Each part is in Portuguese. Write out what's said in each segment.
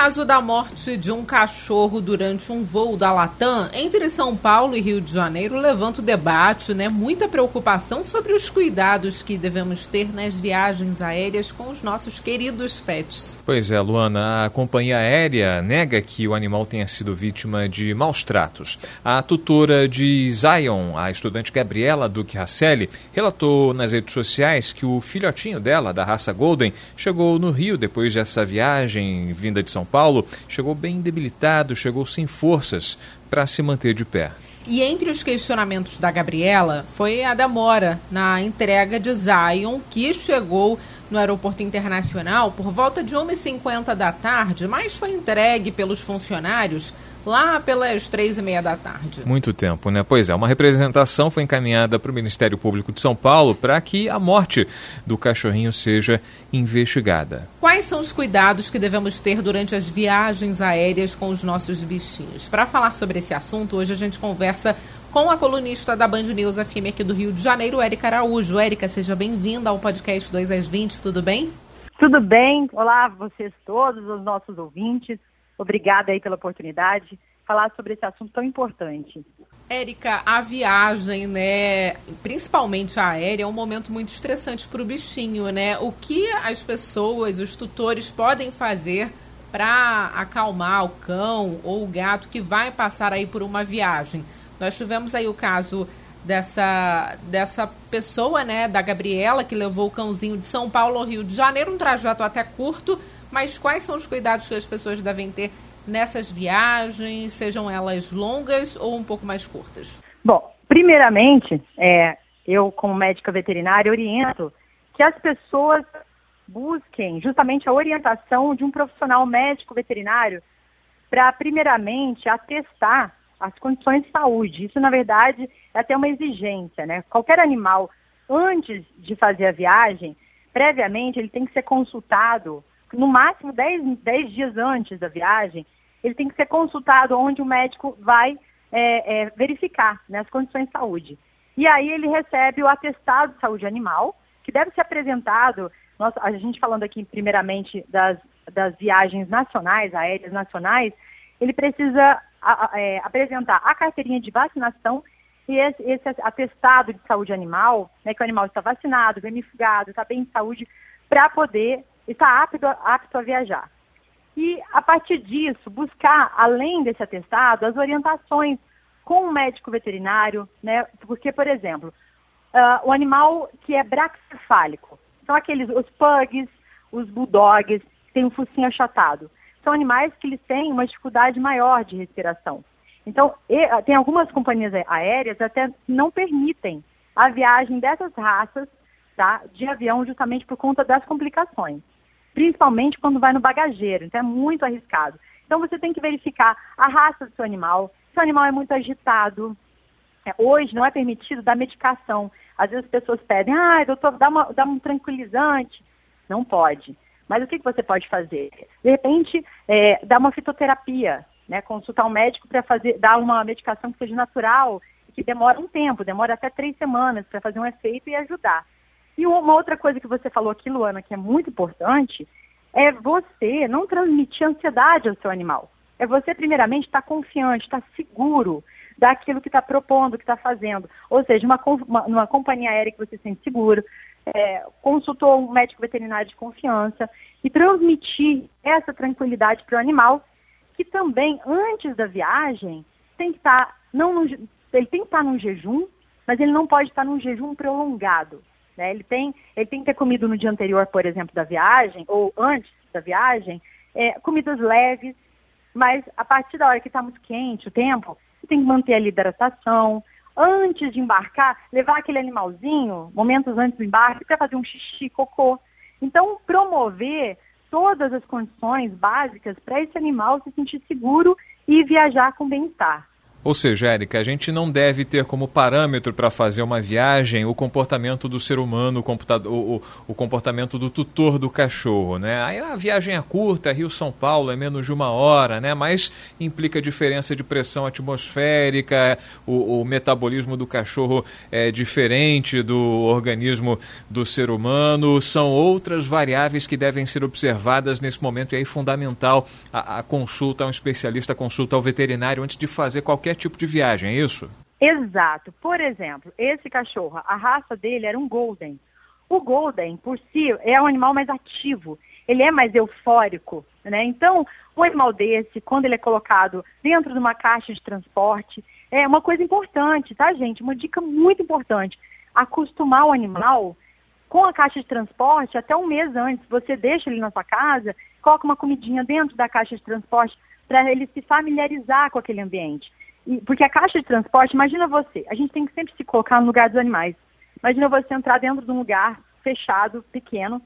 Caso da morte de um cachorro durante um voo da Latam entre São Paulo e Rio de Janeiro levanta o debate, né? Muita preocupação sobre os cuidados que devemos ter nas viagens aéreas com os nossos queridos pets. Pois é, Luana, a companhia aérea nega que o animal tenha sido vítima de maus tratos. A tutora de Zion, a estudante Gabriela Duque Rasselli, relatou nas redes sociais que o filhotinho dela, da raça Golden, chegou no Rio depois dessa viagem vinda de São Paulo, chegou bem debilitado, chegou sem forças para se manter de pé. E entre os questionamentos da Gabriela foi a demora na entrega de Zion, que chegou no aeroporto internacional por volta de 1h50 da tarde, mas foi entregue pelos funcionários lá pelas três e meia da tarde. Muito tempo, né? Pois é, uma representação foi encaminhada para o Ministério Público de São Paulo para que a morte do cachorrinho seja investigada. Quais são os cuidados que devemos ter durante as viagens aéreas com os nossos bichinhos? Para falar sobre esse assunto, hoje a gente conversa com a colunista da Band News FM aqui do Rio de Janeiro, Érica Araújo. Érica, seja bem-vinda ao podcast 2 às 20, tudo bem? Tudo bem. Olá, vocês todos, os nossos ouvintes. Obrigada aí pela oportunidade de falar sobre esse assunto tão importante. Érica, a viagem, né, principalmente a aérea, é um momento muito estressante para o bichinho, né? O que as pessoas, os tutores podem fazer para acalmar o cão ou o gato que vai passar aí por uma viagem? Nós tivemos aí o caso dessa, dessa pessoa, né, da Gabriela, que levou o cãozinho de São Paulo ao Rio de Janeiro, um trajeto até curto, mas quais são os cuidados que as pessoas devem ter nessas viagens, sejam elas longas ou um pouco mais curtas? Bom, primeiramente, é, eu como médica veterinária oriento que as pessoas busquem justamente a orientação de um profissional médico veterinário para, primeiramente, atestar as condições de saúde. Isso, na verdade, é até uma exigência, né? Qualquer animal, antes de fazer a viagem, previamente, ele tem que ser consultado no máximo 10, 10 dias antes da viagem, ele tem que ser consultado onde o médico vai é, é, verificar né, as condições de saúde. E aí ele recebe o atestado de saúde animal, que deve ser apresentado, nós, a gente falando aqui primeiramente das, das viagens nacionais, aéreas nacionais, ele precisa a, é, apresentar a carteirinha de vacinação e esse, esse, atestado de saúde animal, né, que o animal está vacinado, vermifugado, está bem de saúde, para poder está apto, apto a viajar. E, a partir disso, buscar, além desse atestado, as orientações com o médico veterinário, né? Porque, por exemplo, uh, o animal que é braxcefálico, são aqueles, os pugs, os bulldogs, têm um focinho achatado. São animais que eles têm uma dificuldade maior de respiração. Então, ah, tem algumas companhias aéreas até não permitem a viagem dessas raças tá, de avião justamente por conta das complicações principalmente quando vai no bagageiro, então é muito arriscado. Então você tem que verificar a raça do seu animal, se o animal é muito agitado. É, hoje não é permitido dar medicação. Às vezes as pessoas pedem, ah, doutor, dá, uma, dá um tranquilizante. Não pode. Mas o que, que você pode fazer? De repente, é, dar uma fitoterapia, né? consultar um médico para fazer, dar uma medicação que seja natural, que demora um tempo, demora até três semanas para fazer um efeito e ajudar. E uma outra coisa que você falou aqui, Luana, que é muito importante, é você não transmitir ansiedade ao seu animal. É você, primeiramente, estar tá confiante, estar tá seguro daquilo que está propondo, que está fazendo. Ou seja, uma, uma, uma, companhia aérea que você se sente seguro, é, consultou um médico veterinário de confiança e transmitir essa tranquilidade para o animal, que também, antes da viagem, tem que estar, tá, não no, ele tem que estar num jejum, mas ele não pode estar num jejum prolongado. Né? Ele, tem, ele tem que ter comido no dia anterior, por exemplo, da viagem, ou antes da viagem, é, comidas leves, mas a partir da hora que está muito quente o tempo, tem que manter a hidratação. Antes de embarcar, levar aquele animalzinho, momentos antes do embarque, para fazer um xixi, cocô. Então, promover todas as condições básicas para esse animal se sentir seguro e viajar com bem-estar. Ou seja, Érica, a gente não deve ter como parâmetro para fazer uma viagem o comportamento do ser humano, o, o, o, comportamento do tutor do cachorro, né? Aí a viagem é curta, Rio-São Paulo é menos de uma hora, né? Mas implica diferença de pressão atmosférica, o, o metabolismo do cachorro é diferente do organismo do ser humano, são outras variáveis que devem ser observadas nesse momento e aí fundamental a, a consulta a um especialista, a consulta ao veterinário antes de fazer qualquer qualquer tipo de viagem, é isso? Exato. Por exemplo, esse cachorro, a raça dele era um Golden. O Golden, por si, é um animal mais ativo. Ele é mais eufórico, né? Então, um animal desse, quando ele é colocado dentro de uma caixa de transporte, é uma coisa importante, tá, gente? Uma dica muito importante. Acostumar o animal com a caixa de transporte até um mês antes. Você deixa ele na sua casa, coloca uma comidinha dentro da caixa de transporte para ele se familiarizar com aquele ambiente porque a caixa de transporte, imagina você, a gente tem que sempre se colocar no lugar dos animais. Imagina você entrar dentro de um lugar fechado, pequeno.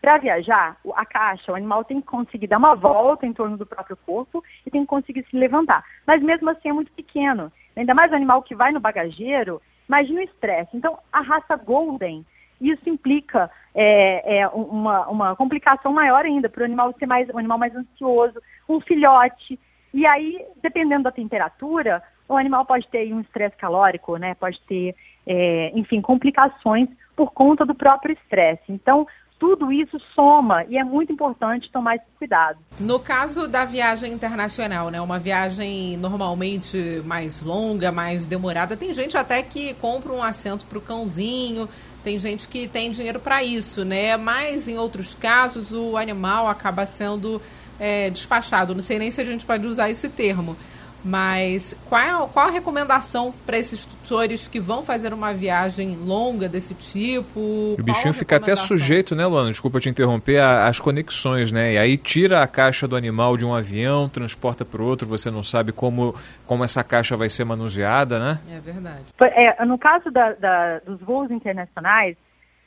Para viajar, a caixa, o animal tem que conseguir dar uma volta em torno do próprio corpo e tem que conseguir se levantar. Mas mesmo assim é muito pequeno. Ainda mais o animal que vai no bagageiro, imagina o estresse. Então, a raça Golden, isso implica é, é, uma, uma complicação maior ainda para o animal ser mais um animal mais ansioso, um filhote, e aí, dependendo da temperatura, o animal pode ter um estresse calórico, né? Pode ter, é, enfim, complicações por conta do próprio estresse. Então, tudo isso soma e é muito importante tomar esse cuidado. No caso da viagem internacional, né, uma viagem normalmente mais longa, mais demorada, tem gente até que compra um assento para o cãozinho, tem gente que tem dinheiro para isso, né? Mas em outros casos o animal acaba sendo é, despachado. Não sei nem se a gente pode usar esse termo. Mas qual, é, qual a recomendação para esses tutores que vão fazer uma viagem longa desse tipo? O bichinho fica até sujeito, né, Luana? Desculpa te interromper, às conexões, né? E aí tira a caixa do animal de um avião, transporta para o outro, você não sabe como, como essa caixa vai ser manuseada, né? É verdade. É, no caso da, da, dos voos internacionais,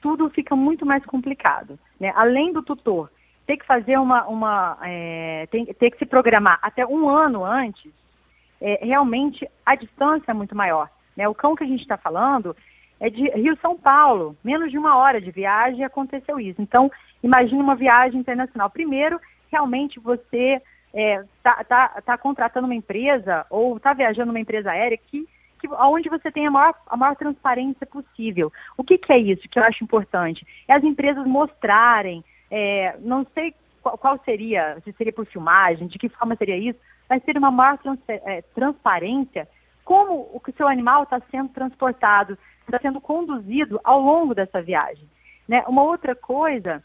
tudo fica muito mais complicado. Né? Além do tutor ter que fazer uma, uma é, tem, ter que se programar até um ano antes, é, realmente a distância é muito maior. Né? O cão que a gente está falando é de Rio São Paulo, menos de uma hora de viagem aconteceu isso. Então, imagine uma viagem internacional. Primeiro, realmente você está é, tá, tá, tá contratando uma empresa ou está viajando uma empresa aérea que, que onde você tem a maior, a maior transparência possível. O que, que é isso que eu acho importante? É as empresas mostrarem é, não sei qual, qual, seria, se seria por filmagem, de que forma seria isso, mas seria uma maior trans, é, transparência como o seu animal está sendo transportado, está sendo conduzido ao longo dessa viagem. Né? Uma outra coisa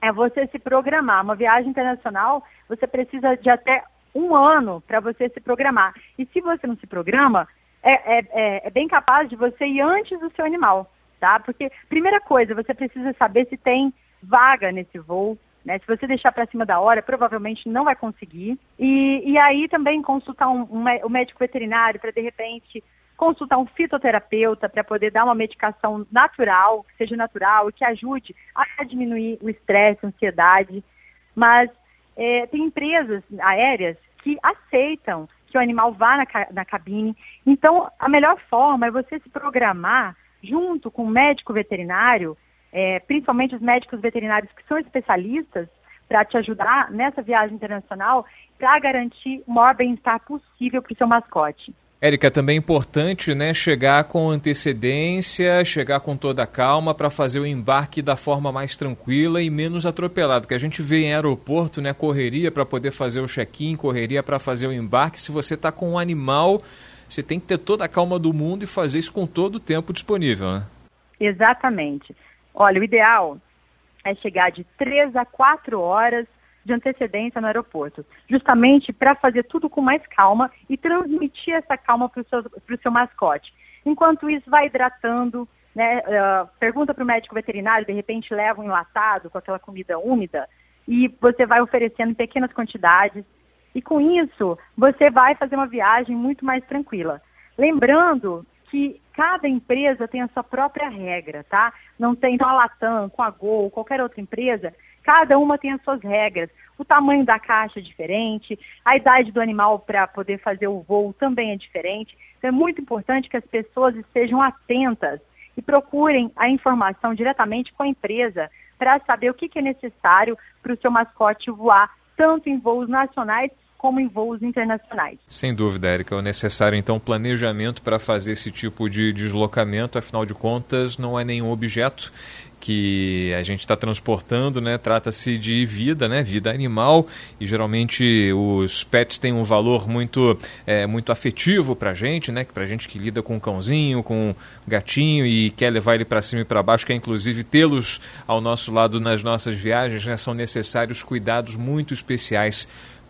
é você se programar. Uma viagem internacional, você precisa de até um ano para você se programar. E se você não se programa, é, é, é, é, bem capaz de você ir antes do seu animal, tá? Porque, primeira coisa, você precisa saber se tem vaga nesse voo. Né? Se você deixar para cima da hora, provavelmente não vai conseguir. E, e aí também consultar um, um, um médico veterinário para, de repente, consultar um fitoterapeuta para poder dar uma medicação natural, que seja natural e que ajude a diminuir o estresse, a ansiedade. Mas é, tem empresas aéreas que aceitam que o animal vá na, na cabine. Então, a melhor forma é você se programar junto com o médico veterinário é, principalmente os médicos veterinários que são especialistas, para te ajudar nessa viagem internacional, para garantir o maior bem-estar possível para o seu mascote. Érica, também é importante né, chegar com antecedência, chegar com toda a calma para fazer o embarque da forma mais tranquila e menos atropelado. Que a gente vê em aeroporto, né, correria para poder fazer o check-in, correria para fazer o embarque. Se você está com um animal, você tem que ter toda a calma do mundo e fazer isso com todo o tempo disponível. Né? Exatamente. Olha, o ideal é chegar de três a quatro horas de antecedência no aeroporto, justamente para fazer tudo com mais calma e transmitir essa calma para o seu, seu mascote. Enquanto isso, vai hidratando, né, uh, pergunta para o médico veterinário, de repente leva um enlatado com aquela comida úmida e você vai oferecendo em pequenas quantidades. E com isso, você vai fazer uma viagem muito mais tranquila. Lembrando que cada empresa tem a sua própria regra, tá? Não tem, então a Latam, com a Gol, qualquer outra empresa, cada uma tem as suas regras. O tamanho da caixa é diferente, a idade do animal para poder fazer o voo também é diferente. Então é muito importante que as pessoas estejam atentas e procurem a informação diretamente com a empresa para saber o que, que é necessário para o seu mascote voar, tanto em voos nacionais como em voos internacionais. Sem dúvida, Érica, é necessário então planejamento para fazer esse tipo de deslocamento, afinal de contas, não é nenhum objeto que a gente está transportando, né? Trata-se de vida, né? Vida animal e geralmente os pets têm um valor muito, é, muito afetivo para a gente, né? Para a gente que lida com um cãozinho, com um gatinho e quer levar ele para cima e para baixo, quer inclusive tê-los ao nosso lado nas nossas viagens, né? São necessários cuidados muito especiais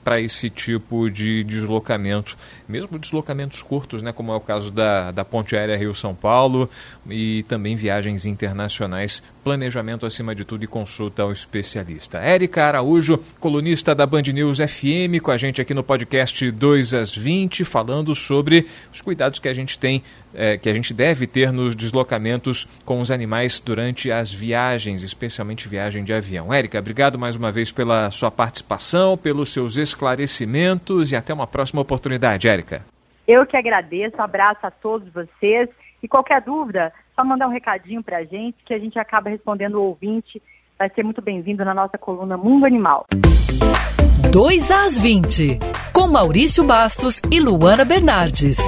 para esse tipo de deslocamento, mesmo deslocamentos curtos, né, como é o caso da, da Ponte Aérea Rio-São Paulo e também viagens internacionais planejamento acima de tudo e consulta ao especialista. Érica Araújo, colunista da Band News FM, com a gente aqui no podcast 2 às 20, falando sobre os cuidados que a gente tem, é, que a gente deve ter nos deslocamentos com os animais durante as viagens, especialmente viagem de avião. Érica, obrigado mais uma vez pela sua participação, pelos seus esclarecimentos e até uma próxima oportunidade, Érica. Eu que agradeço, abraço a todos vocês e qualquer dúvida, só mandar um recadinho para a gente, que a gente acaba respondendo o ouvinte. Vai ser muito bem-vindo na nossa coluna Mundo Animal. 2 às 20, com Maurício Bastos e Luana Bernardes.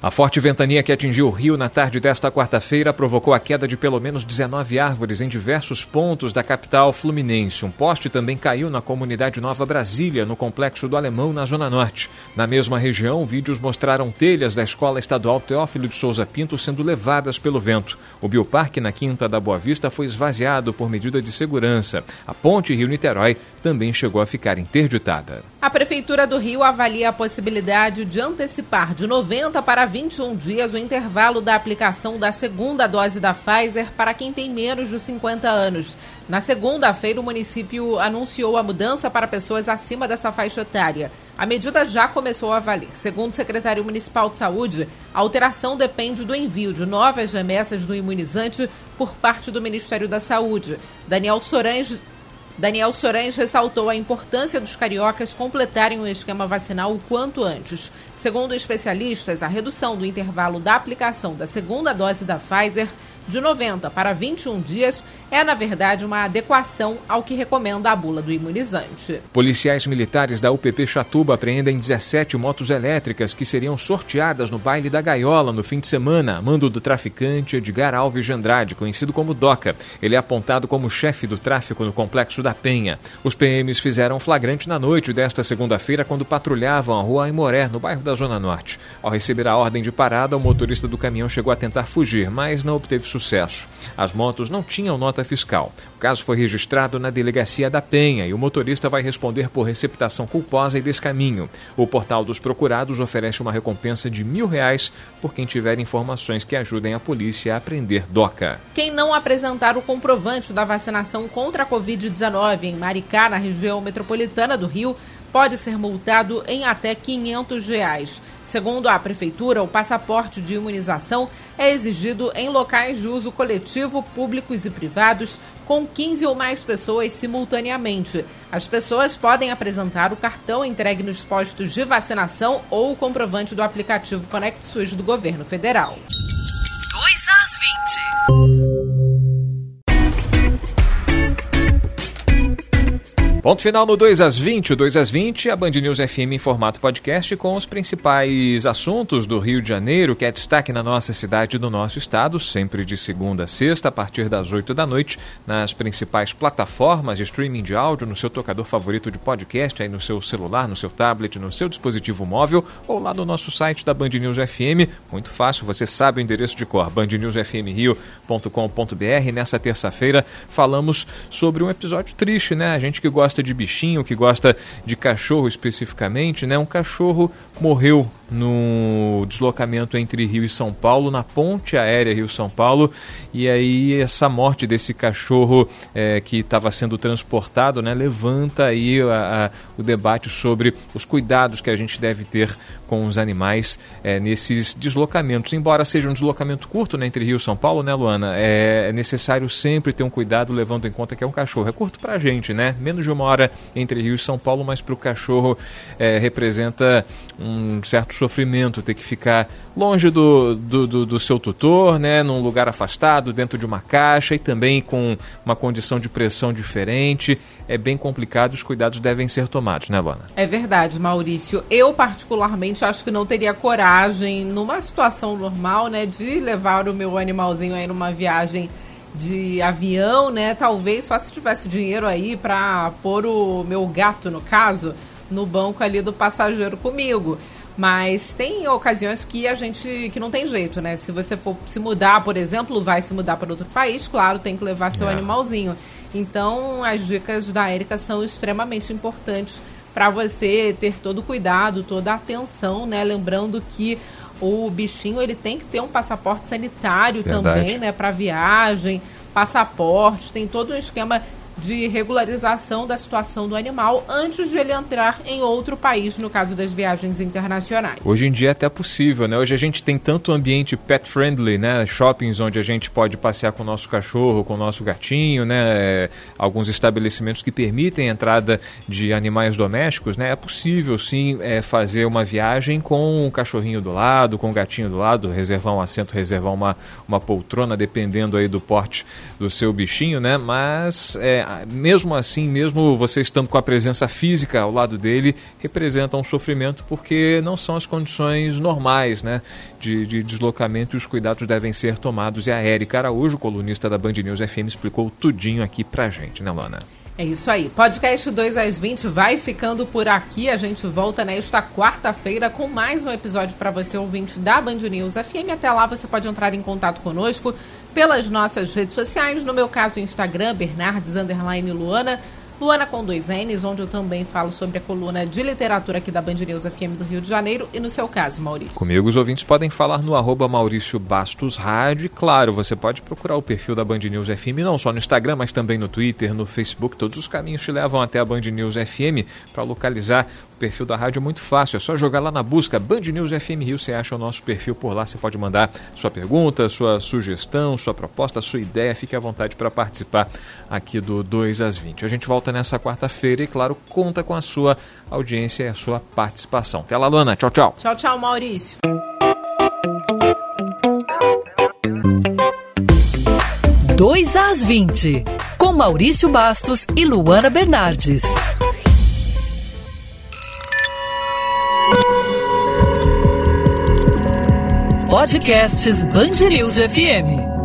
A forte ventania que atingiu o Rio na tarde desta quarta-feira provocou a queda de pelo menos 19 árvores em diversos pontos da capital fluminense. Um poste também caiu na comunidade Nova Brasília, no complexo do Alemão, na Zona Norte. Na mesma região, vídeos mostraram telhas da Escola Estadual Teófilo de Souza Pinto sendo levadas pelo vento. O bioparque na Quinta da Boa Vista foi esvaziado por medida de segurança. A ponte Rio-Niterói também chegou a ficar interditada. A Prefeitura do Rio avalia a possibilidade de antecipar de 90 para 21 dias o intervalo da aplicação da segunda dose da Pfizer para quem tem menos de 50 anos. Na segunda-feira, o município anunciou a mudança para pessoas acima dessa faixa etária. A medida já começou a valer. Segundo o secretário municipal de saúde, a alteração depende do envio de novas remessas do imunizante por parte do Ministério da Saúde. Daniel Sorães Daniel Sorães ressaltou a importância dos cariocas completarem o esquema vacinal o quanto antes. Segundo especialistas, a redução do intervalo da aplicação da segunda dose da Pfizer de 90 para 21 dias é, na verdade, uma adequação ao que recomenda a bula do imunizante. Policiais militares da UPP Chatuba apreendem 17 motos elétricas que seriam sorteadas no baile da Gaiola no fim de semana, a mando do traficante Edgar Alves de Andrade, conhecido como Doca. Ele é apontado como chefe do tráfico no complexo da Penha. Os PMs fizeram flagrante na noite desta segunda-feira quando patrulhavam a rua Aimoré, no bairro da Zona Norte. Ao receber a ordem de parada, o motorista do caminhão chegou a tentar fugir, mas não obteve sucesso. As motos não tinham nota fiscal. O caso foi registrado na delegacia da Penha e o motorista vai responder por receptação culposa e descaminho. O portal dos procurados oferece uma recompensa de mil reais por quem tiver informações que ajudem a polícia a prender DOCA. Quem não apresentar o comprovante da vacinação contra a Covid-19 em Maricá, na região metropolitana do Rio, pode ser multado em até 500 reais. Segundo a Prefeitura, o passaporte de imunização é exigido em locais de uso coletivo, públicos e privados, com 15 ou mais pessoas simultaneamente. As pessoas podem apresentar o cartão entregue nos postos de vacinação ou o comprovante do aplicativo Conect SUS do governo federal. 2 às 20. Ponto final no 2 às 20, o 2 às 20, a Band News FM em formato podcast com os principais assuntos do Rio de Janeiro, que é destaque na nossa cidade e no nosso estado, sempre de segunda a sexta, a partir das 8 da noite, nas principais plataformas de streaming de áudio, no seu tocador favorito de podcast, aí no seu celular, no seu tablet, no seu dispositivo móvel, ou lá no nosso site da Band News FM. Muito fácil, você sabe o endereço de cor, bandnewsfmrio.com.br. Nessa terça-feira falamos sobre um episódio triste, né? A gente que gosta gosta de bichinho, que gosta de cachorro especificamente, né? Um cachorro morreu no deslocamento entre Rio e São Paulo, na ponte aérea Rio-São Paulo, e aí essa morte desse cachorro é, que estava sendo transportado, né, levanta aí a, a, o debate sobre os cuidados que a gente deve ter com os animais é, nesses deslocamentos. Embora seja um deslocamento curto né, entre Rio e São Paulo, né, Luana, é, é necessário sempre ter um cuidado levando em conta que é um cachorro. É curto para a gente, né? Menos de uma hora entre Rio e São Paulo, mas para o cachorro é, representa um certo sofrimento ter que ficar longe do, do, do, do, seu tutor, né, num lugar afastado, dentro de uma caixa e também com uma condição de pressão diferente. É bem complicado, os cuidados devem ser tomados, né, Luana? É verdade, Maurício. Eu, particularmente, acho que não teria coragem, numa situação normal, né, de levar o meu animalzinho aí numa viagem de avião, né? Talvez só se tivesse dinheiro aí para pôr o meu gato, no caso, no banco ali do passageiro comigo. Mas tem ocasiões que a gente que não tem jeito, né? Se você for se mudar, por exemplo, vai se mudar para outro país, claro, tem que levar seu é. animalzinho. Então, as dicas da Érica são extremamente importantes para você ter todo o cuidado, toda a atenção, né? Lembrando que o bichinho ele tem que ter um passaporte sanitário Verdade. também, né, para viagem, passaporte, tem todo um esquema de regularização da situação do animal antes de ele entrar em outro país, no caso das viagens internacionais. Hoje em dia é até possível, né? Hoje a gente tem tanto ambiente pet friendly, né? Shoppings onde a gente pode passear com o nosso cachorro, com o nosso gatinho, né? Alguns estabelecimentos que permitem a entrada de animais domésticos, né? É possível sim é, fazer uma viagem com o cachorrinho do lado, com o gatinho do lado, reservar um assento, reservar uma, uma poltrona, dependendo aí do porte do seu bichinho, né? Mas é, mesmo assim, mesmo você estando com a presença física ao lado dele, representa um sofrimento porque não são as condições normais né, de, de deslocamento e os cuidados devem ser tomados. E a Érica Araújo, colunista da Band News FM, explicou tudinho aqui pra gente, né, Lona? É isso aí. Podcast 2 às 20 vai ficando por aqui. A gente volta nesta quarta-feira com mais um episódio para você, ouvinte da Band News FM. Até lá você pode entrar em contato conosco pelas nossas redes sociais, no meu caso, Instagram, Bernardes Luana. Luana com dois N's, onde eu também falo sobre a coluna de literatura aqui da Band News FM do Rio de Janeiro e no seu caso, Maurício. Comigo os ouvintes podem falar no arroba Maurício Bastos Rádio. E claro, você pode procurar o perfil da Band News FM não só no Instagram, mas também no Twitter, no Facebook, todos os caminhos te levam até a Band News FM para localizar perfil da rádio é muito fácil, é só jogar lá na busca Band News FM Rio, você acha o nosso perfil por lá, você pode mandar sua pergunta, sua sugestão, sua proposta, sua ideia, fique à vontade para participar aqui do 2 às 20. A gente volta nessa quarta-feira e, claro, conta com a sua audiência e a sua participação. Até lá, Luana. Tchau, tchau. Tchau, tchau, Maurício. Dois às 20, com Maurício Bastos e Luana Bernardes. Podcasts Band FM.